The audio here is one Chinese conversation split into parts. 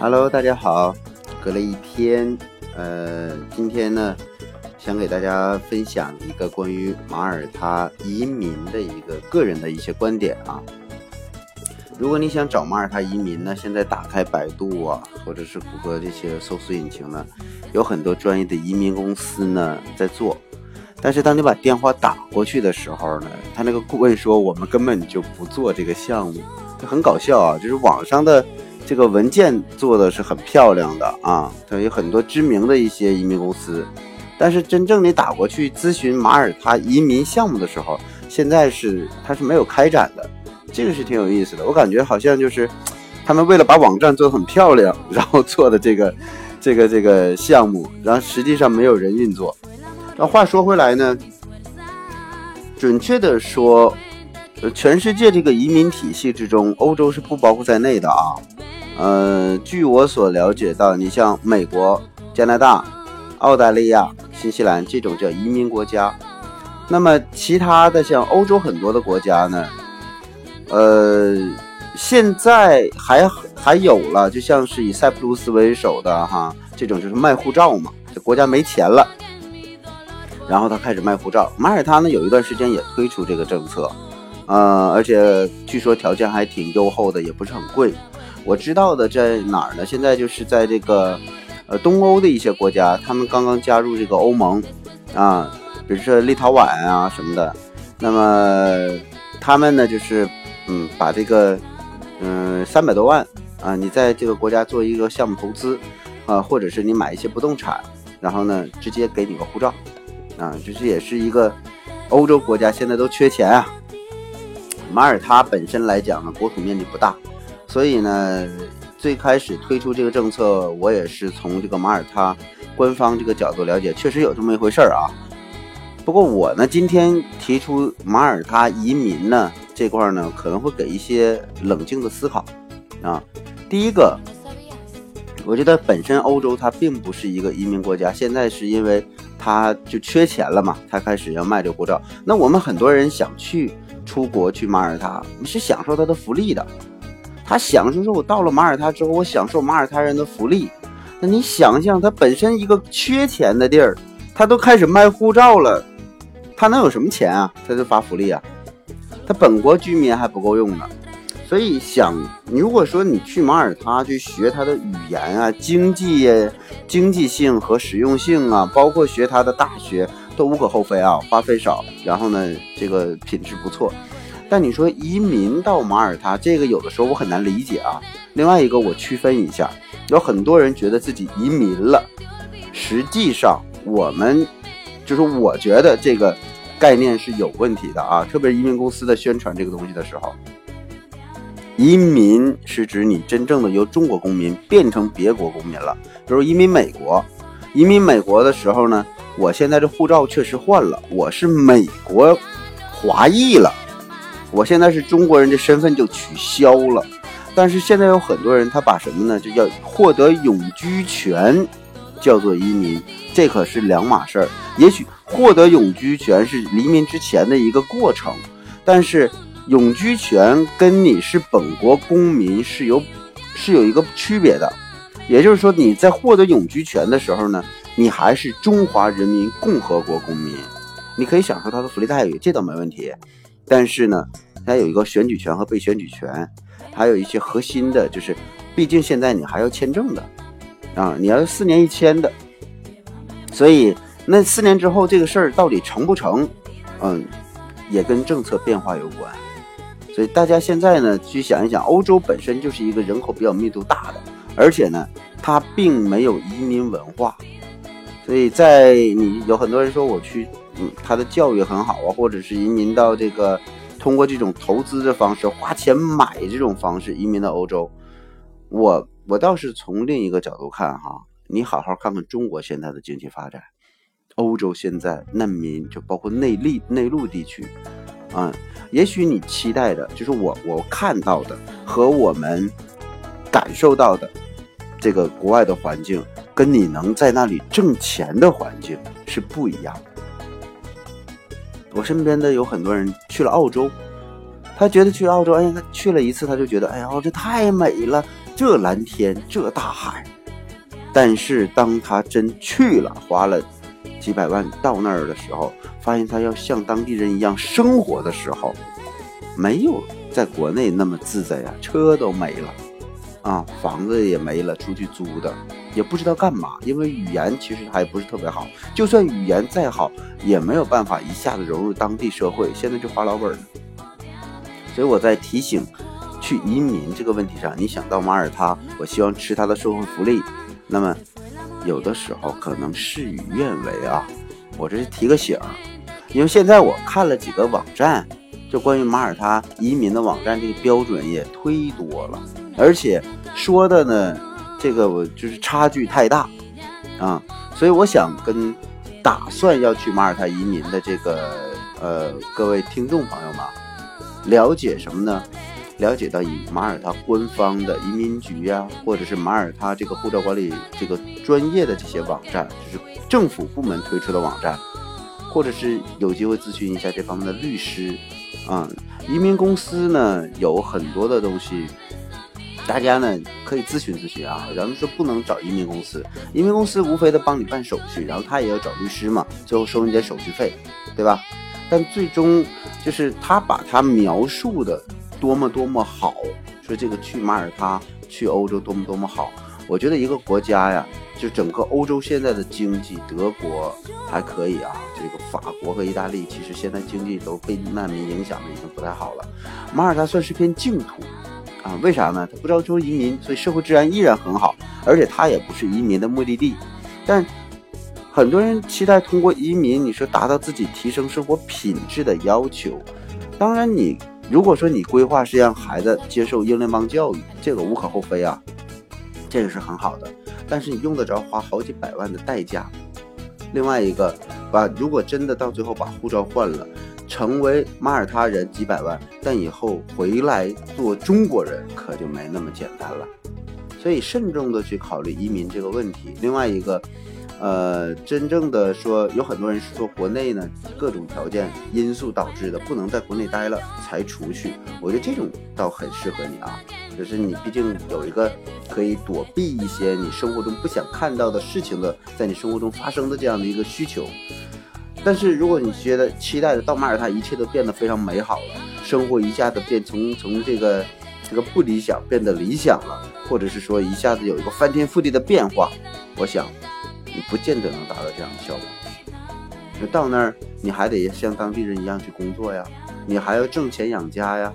Hello，大家好，隔了一天，呃，今天呢，想给大家分享一个关于马耳他移民的一个个人的一些观点啊。如果你想找马耳他移民呢，现在打开百度啊，或者是谷歌这些搜索引擎呢，有很多专业的移民公司呢在做。但是当你把电话打过去的时候呢，他那个顾问说我们根本就不做这个项目，就很搞笑啊，就是网上的。这个文件做的是很漂亮的啊，它有很多知名的一些移民公司，但是真正你打过去咨询马耳他移民项目的时候，现在是它是没有开展的，这个是挺有意思的。我感觉好像就是他们为了把网站做得很漂亮，然后做的这个 这个这个项目，然后实际上没有人运作。那话说回来呢，准确的说，全世界这个移民体系之中，欧洲是不包括在内的啊。呃，据我所了解到，你像美国、加拿大、澳大利亚、新西兰这种叫移民国家，那么其他的像欧洲很多的国家呢，呃，现在还还有了，就像是以塞浦路斯为首的哈，这种就是卖护照嘛，这国家没钱了，然后他开始卖护照。马耳他呢，有一段时间也推出这个政策，呃，而且据说条件还挺优厚的，也不是很贵。我知道的在哪儿呢？现在就是在这个，呃，东欧的一些国家，他们刚刚加入这个欧盟，啊，比如说立陶宛啊什么的，那么他们呢就是，嗯，把这个，嗯，三百多万啊，你在这个国家做一个项目投资，啊，或者是你买一些不动产，然后呢直接给你个护照，啊，就是也是一个欧洲国家现在都缺钱啊，马耳他本身来讲呢，国土面积不大。所以呢，最开始推出这个政策，我也是从这个马耳他官方这个角度了解，确实有这么一回事儿啊。不过我呢，今天提出马耳他移民呢这块呢，可能会给一些冷静的思考啊。第一个，我觉得本身欧洲它并不是一个移民国家，现在是因为它就缺钱了嘛，它开始要卖这个护照。那我们很多人想去出国去马耳他，你是享受它的福利的。他享受说，我到了马耳他之后，我享受马耳他人的福利。那你想想，他本身一个缺钱的地儿，他都开始卖护照了，他能有什么钱啊？他就发福利啊？他本国居民还不够用呢。所以想，如果说你去马耳他去学他的语言啊、经济、经济性和实用性啊，包括学他的大学，都无可厚非啊，花费少，然后呢，这个品质不错。但你说移民到马耳他，这个有的时候我很难理解啊。另外一个，我区分一下，有很多人觉得自己移民了，实际上我们就是我觉得这个概念是有问题的啊。特别是移民公司的宣传这个东西的时候，移民是指你真正的由中国公民变成别国公民了。比如移民美国，移民美国的时候呢，我现在这护照确实换了，我是美国华裔了。我现在是中国人的身份就取消了，但是现在有很多人他把什么呢？就叫获得永居权，叫做移民，这可是两码事儿。也许获得永居权是移民之前的一个过程，但是永居权跟你是本国公民是有是有一个区别的。也就是说，你在获得永居权的时候呢，你还是中华人民共和国公民，你可以享受他的福利待遇，这倒没问题。但是呢，它有一个选举权和被选举权，还有一些核心的，就是，毕竟现在你还要签证的，啊，你要四年一签的，所以那四年之后这个事儿到底成不成，嗯，也跟政策变化有关。所以大家现在呢，去想一想，欧洲本身就是一个人口比较密度大的，而且呢，它并没有移民文化，所以在你有很多人说我去。嗯，他的教育很好啊，或者是移民到这个，通过这种投资的方式，花钱买这种方式移民到欧洲。我我倒是从另一个角度看哈，你好好看看中国现在的经济发展，欧洲现在难民就包括内力内陆地区，啊，也许你期待的就是我我看到的和我们感受到的这个国外的环境，跟你能在那里挣钱的环境是不一样的。我身边的有很多人去了澳洲，他觉得去澳洲，哎，他去了一次，他就觉得，哎呀，这太美了，这蓝天，这大海。但是当他真去了，花了几百万到那儿的时候，发现他要像当地人一样生活的时候，没有在国内那么自在呀，车都没了，啊，房子也没了，出去租的，也不知道干嘛，因为语言其实还不是特别好，就算语言再好，也没有办法一下子融入当地社会，现在就花老本了。所以我在提醒，去移民这个问题上，你想到马耳他，我希望吃他的社会福利。那么，有的时候可能事与愿违啊，我这是提个醒儿，因为现在我看了几个网站，就关于马耳他移民的网站，这个标准也忒多了，而且说的呢，这个我就是差距太大啊，所以我想跟打算要去马耳他移民的这个呃各位听众朋友们了解什么呢？了解到以马耳他官方的移民局呀，或者是马耳他这个护照管理这个专业的这些网站，就是政府部门推出的网站，或者是有机会咨询一下这方面的律师啊。移民公司呢有很多的东西，大家呢可以咨询咨询啊。咱们说不能找移民公司，移民公司无非的帮你办手续，然后他也要找律师嘛，最后收你点手续费，对吧？但最终就是他把他描述的。多么多么好，说这个去马耳他、去欧洲多么多么好。我觉得一个国家呀，就整个欧洲现在的经济，德国还可以啊，这个法国和意大利其实现在经济都被难民影响的已经不太好了。马耳他算是片净土啊，为啥呢？他不招收移民，所以社会治安依然很好，而且它也不是移民的目的地。但很多人期待通过移民，你说达到自己提升生活品质的要求，当然你。如果说你规划是让孩子接受英联邦教育，这个无可厚非啊，这个是很好的。但是你用得着花好几百万的代价。另外一个，把如果真的到最后把护照换了，成为马耳他人几百万，但以后回来做中国人可就没那么简单了。所以慎重的去考虑移民这个问题。另外一个。呃，真正的说，有很多人是说国内呢各种条件因素导致的，不能在国内待了才出去。我觉得这种倒很适合你啊，就是你毕竟有一个可以躲避一些你生活中不想看到的事情的，在你生活中发生的这样的一个需求。但是如果你觉得期待的到马耳他一切都变得非常美好了，生活一下子变从从这个这个不理想变得理想了，或者是说一下子有一个翻天覆地的变化，我想。你不见得能达到这样的效果。那到那儿，你还得像当地人一样去工作呀，你还要挣钱养家呀。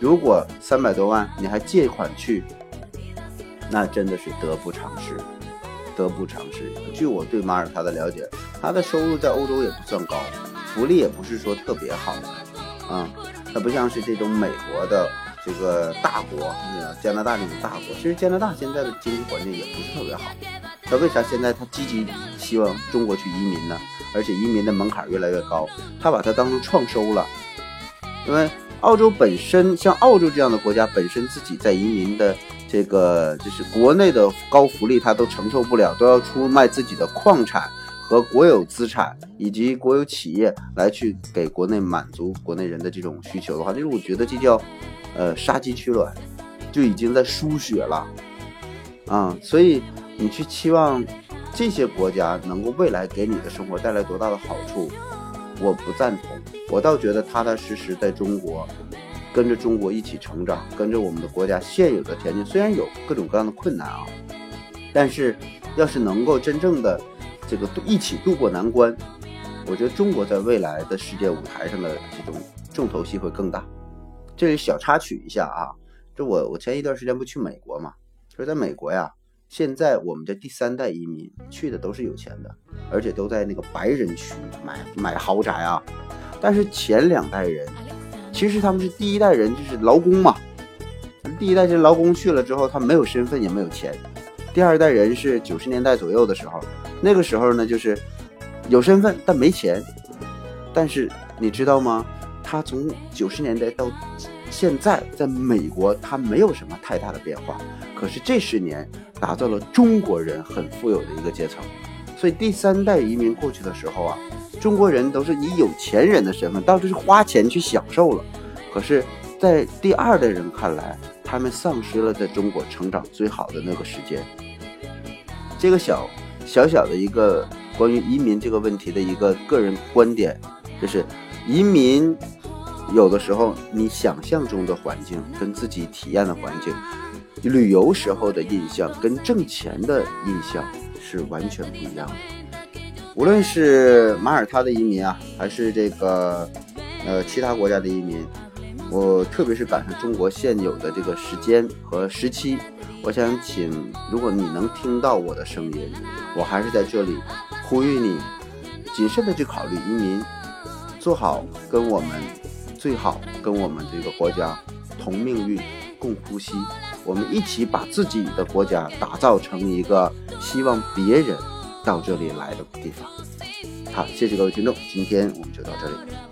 如果三百多万你还借款去，那真的是得不偿失，得不偿失。据我对马耳他的了解，他的收入在欧洲也不算高，福利也不是说特别好啊。他不像是这种美国的这个大国，加拿大这种大国。其实加拿大现在的经济环境也不是特别好。那为啥现在他积极希望中国去移民呢？而且移民的门槛越来越高，他把它当成创收了。因为澳洲本身像澳洲这样的国家，本身自己在移民的这个就是国内的高福利，他都承受不了，都要出卖自己的矿产和国有资产以及国有企业来去给国内满足国内人的这种需求的话，就是我觉得这叫呃杀鸡取卵，就已经在输血了啊，所以。你去期望这些国家能够未来给你的生活带来多大的好处，我不赞同。我倒觉得踏踏实实在中国，跟着中国一起成长，跟着我们的国家现有的前景，虽然有各种各样的困难啊，但是要是能够真正的这个一起度过难关，我觉得中国在未来的世界舞台上的这种重头戏会更大。这里小插曲一下啊，这我我前一段时间不去美国嘛，说在美国呀。现在我们这第三代移民去的都是有钱的，而且都在那个白人区买买豪宅啊。但是前两代人，其实他们是第一代人，就是劳工嘛。第一代这劳工去了之后，他没有身份也没有钱。第二代人是九十年代左右的时候，那个时候呢，就是有身份但没钱。但是你知道吗？他从九十年代到现在，在美国他没有什么太大的变化。可是这十年。打造了中国人很富有的一个阶层，所以第三代移民过去的时候啊，中国人都是以有钱人的身份，到这是花钱去享受了。可是，在第二代人看来，他们丧失了在中国成长最好的那个时间。这个小小小的一个关于移民这个问题的一个个人观点，就是移民有的时候你想象中的环境跟自己体验的环境，旅游时候的印象跟挣钱的印象是完全不一样的。无论是马耳他的移民啊，还是这个呃其他国家的移民。我特别是赶上中国现有的这个时间和时期，我想请，如果你能听到我的声音，我还是在这里呼吁你，谨慎的去考虑移民，做好跟我们最好跟我们这个国家同命运共呼吸，我们一起把自己的国家打造成一个希望别人到这里来的地方。好，谢谢各位听众，今天我们就到这里。